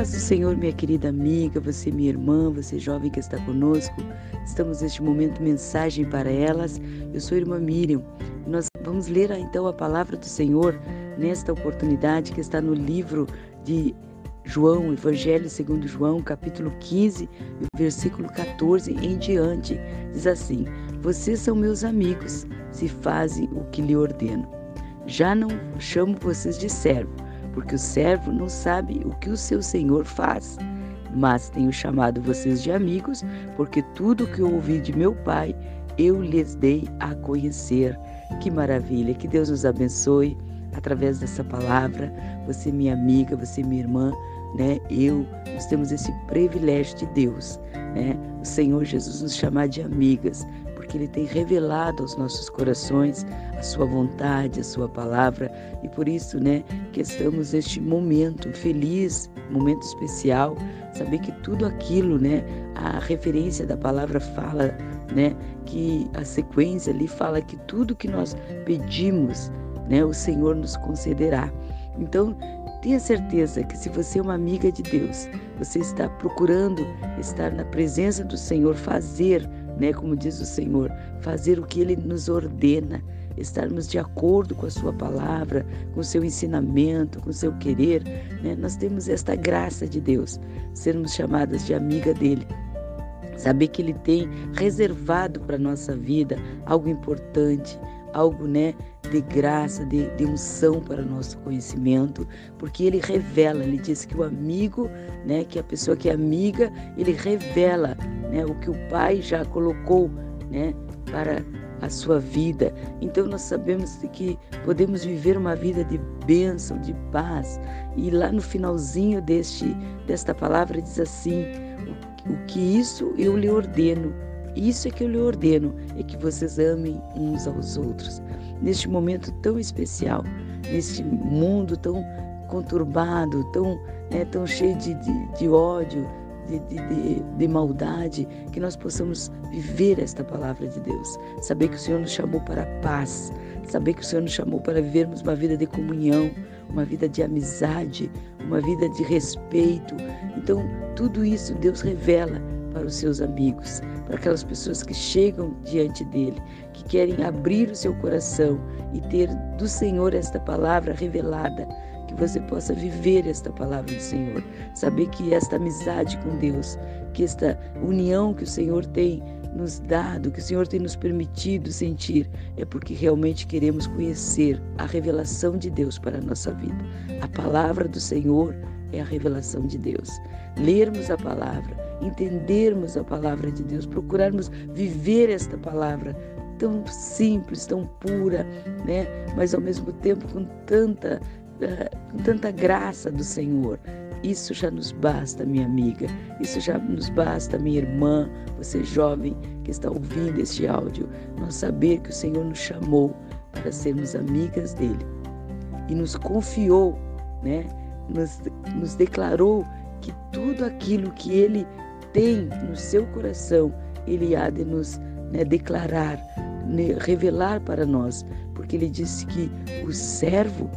paz do Senhor, minha querida amiga, você, minha irmã, você jovem que está conosco. Estamos neste momento mensagem para elas. Eu sou a irmã Miriam. Nós vamos ler então a palavra do Senhor nesta oportunidade que está no livro de João, Evangelho segundo João, capítulo 15, versículo 14 em diante. Diz assim: Vocês são meus amigos, se fazem o que lhe ordeno. Já não chamo vocês de servo porque o servo não sabe o que o seu senhor faz. Mas tenho chamado vocês de amigos, porque tudo que eu ouvi de meu Pai, eu lhes dei a conhecer. Que maravilha! Que Deus nos abençoe através dessa palavra. Você, minha amiga, você, minha irmã, né? Eu, nós temos esse privilégio de Deus, né? O Senhor Jesus nos chamar de amigas, porque Ele tem revelado aos nossos corações a Sua vontade, a Sua palavra, e por isso, né, que estamos neste momento feliz, momento especial, saber que tudo aquilo, né, a referência da palavra fala, né, que a sequência ali fala que tudo que nós pedimos, né, o Senhor nos concederá. Então, Tenha certeza que se você é uma amiga de Deus, você está procurando estar na presença do Senhor, fazer né? Como diz o Senhor, fazer o que Ele nos ordena, estarmos de acordo com a Sua palavra, com o seu ensinamento, com o seu querer, né? Nós temos esta graça de Deus, sermos chamadas de amiga dele. Saber que Ele tem reservado para a nossa vida algo importante, algo né, de graça, de, de unção para o nosso conhecimento, porque ele revela, ele diz que o amigo, né, que a pessoa que é amiga, ele revela né, o que o Pai já colocou né, para a sua vida. Então nós sabemos que podemos viver uma vida de bênção, de paz. E lá no finalzinho deste, desta palavra diz assim: o, o que isso eu lhe ordeno isso é que eu lhe ordeno, é que vocês amem uns aos outros. Neste momento tão especial, neste mundo tão conturbado, tão, né, tão cheio de, de, de ódio, de, de, de, maldade, que nós possamos viver esta palavra de Deus. Saber que o Senhor nos chamou para a paz, saber que o Senhor nos chamou para vivermos uma vida de comunhão, uma vida de amizade, uma vida de respeito. Então, tudo isso Deus revela para os seus amigos, para aquelas pessoas que chegam diante dele, que querem abrir o seu coração e ter do Senhor esta palavra revelada, que você possa viver esta palavra do Senhor, saber que esta amizade com Deus, que esta união que o Senhor tem nos dado, que o Senhor tem nos permitido sentir, é porque realmente queremos conhecer a revelação de Deus para a nossa vida. A palavra do Senhor é a revelação de Deus. Lermos a palavra, entendermos a palavra de Deus, procurarmos viver esta palavra tão simples, tão pura, né? Mas ao mesmo tempo com tanta, uh, com tanta graça do Senhor. Isso já nos basta, minha amiga. Isso já nos basta, minha irmã, você jovem que está ouvindo este áudio. Nós saber que o Senhor nos chamou para sermos amigas dele e nos confiou, né? Nos, nos declarou que tudo aquilo que ele tem no seu coração, ele há de nos né, declarar, né, revelar para nós, porque ele disse que o servo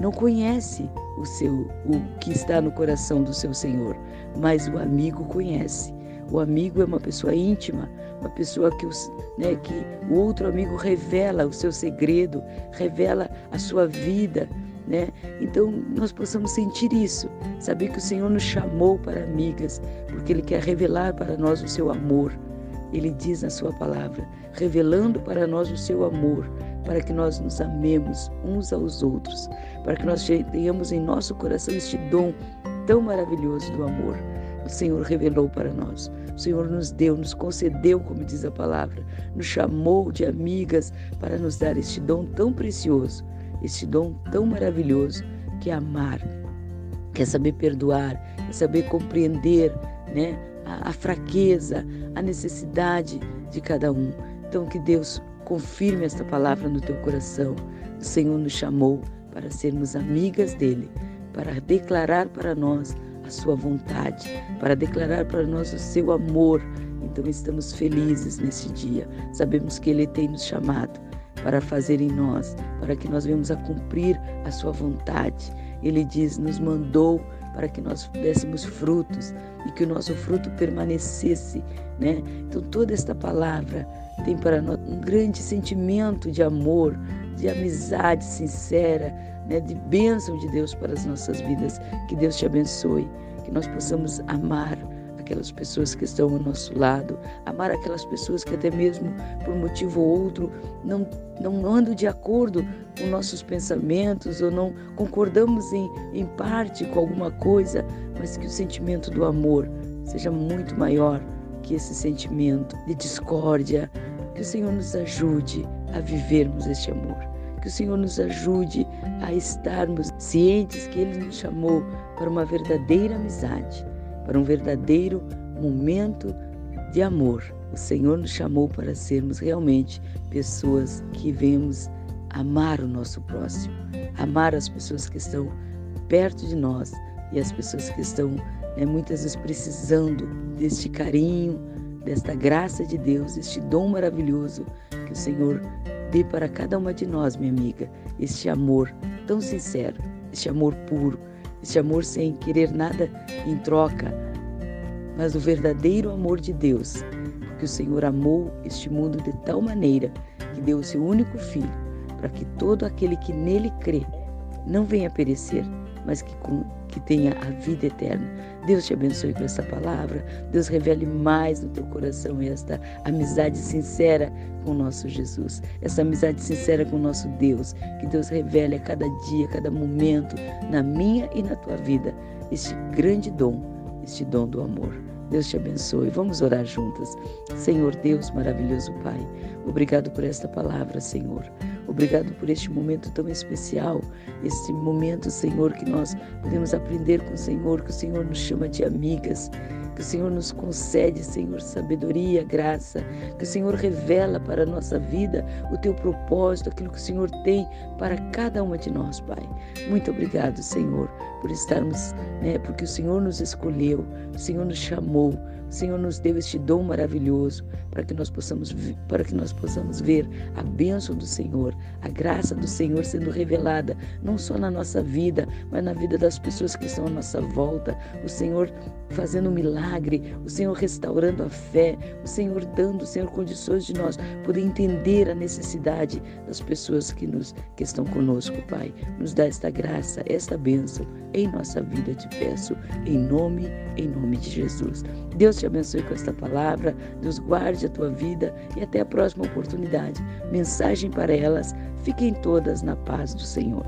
não conhece o seu o que está no coração do seu Senhor, mas o amigo conhece. O amigo é uma pessoa íntima, uma pessoa que, os, né, que o outro amigo revela o seu segredo, revela a sua vida, né? Então nós possamos sentir isso, saber que o Senhor nos chamou para amigas, porque Ele quer revelar para nós o seu amor. Ele diz na sua palavra, revelando para nós o seu amor, para que nós nos amemos uns aos outros, para que nós tenhamos em nosso coração este dom tão maravilhoso do amor. O Senhor revelou para nós. O Senhor nos deu, nos concedeu, como diz a palavra, nos chamou de amigas para nos dar este dom tão precioso esse dom tão maravilhoso que é amar, que é saber perdoar, é saber compreender né, a, a fraqueza, a necessidade de cada um. Então, que Deus confirme esta palavra no teu coração. O Senhor nos chamou para sermos amigas dele, para declarar para nós a sua vontade, para declarar para nós o seu amor. Então estamos felizes nesse dia. Sabemos que ele tem nos chamado para fazer em nós, para que nós venhamos a cumprir a sua vontade. Ele diz: nos mandou para que nós dessemos frutos e que o nosso fruto permanecesse, né? Então toda esta palavra tem para nós um grande sentimento de amor, de amizade sincera, né? de bênção de Deus para as nossas vidas. Que Deus te abençoe, que nós possamos amar aquelas pessoas que estão ao nosso lado, amar aquelas pessoas que até mesmo por motivo ou outro não, não andam de acordo com nossos pensamentos ou não concordamos em, em parte com alguma coisa, mas que o sentimento do amor seja muito maior que esse sentimento de discórdia. Que o Senhor nos ajude a vivermos este amor. Que o Senhor nos ajude a estarmos cientes que Ele nos chamou para uma verdadeira amizade para um verdadeiro momento de amor. O Senhor nos chamou para sermos realmente pessoas que vemos amar o nosso próximo, amar as pessoas que estão perto de nós e as pessoas que estão né, muitas vezes precisando deste carinho, desta graça de Deus, este dom maravilhoso que o Senhor dê para cada uma de nós, minha amiga, este amor tão sincero, este amor puro, este amor sem querer nada em troca, mas o verdadeiro amor de Deus, porque o Senhor amou este mundo de tal maneira que deu o seu único filho, para que todo aquele que nele crê não venha perecer, mas que, que tenha a vida eterna. Deus te abençoe com essa palavra. Deus revele mais no teu coração esta amizade sincera com o nosso Jesus, essa amizade sincera com o nosso Deus. Que Deus revele a cada dia, a cada momento, na minha e na tua vida, este grande dom, este dom do amor. Deus te abençoe. Vamos orar juntas. Senhor Deus, maravilhoso Pai, obrigado por esta palavra, Senhor. Obrigado por este momento tão especial, este momento, Senhor, que nós podemos aprender com o Senhor, que o Senhor nos chama de amigas, que o Senhor nos concede, Senhor, sabedoria, graça, que o Senhor revela para a nossa vida o teu propósito, aquilo que o Senhor tem para cada uma de nós, Pai. Muito obrigado, Senhor, por estarmos, né, porque o Senhor nos escolheu, o Senhor nos chamou, o Senhor nos deu este dom maravilhoso para que nós possamos para que nós possamos ver a bênção do Senhor, a graça do Senhor sendo revelada não só na nossa vida, mas na vida das pessoas que estão à nossa volta. O Senhor fazendo um milagre, o Senhor restaurando a fé, o Senhor dando, o Senhor condições de nós poder entender a necessidade das pessoas que nos que estão conosco, Pai. Nos dá esta graça, esta bênção em nossa vida, te peço, em nome, em nome de Jesus. Deus te abençoe com esta palavra, Deus guarde a tua vida e até a próxima oportunidade. Mensagem para elas, fiquem todas na paz do Senhor.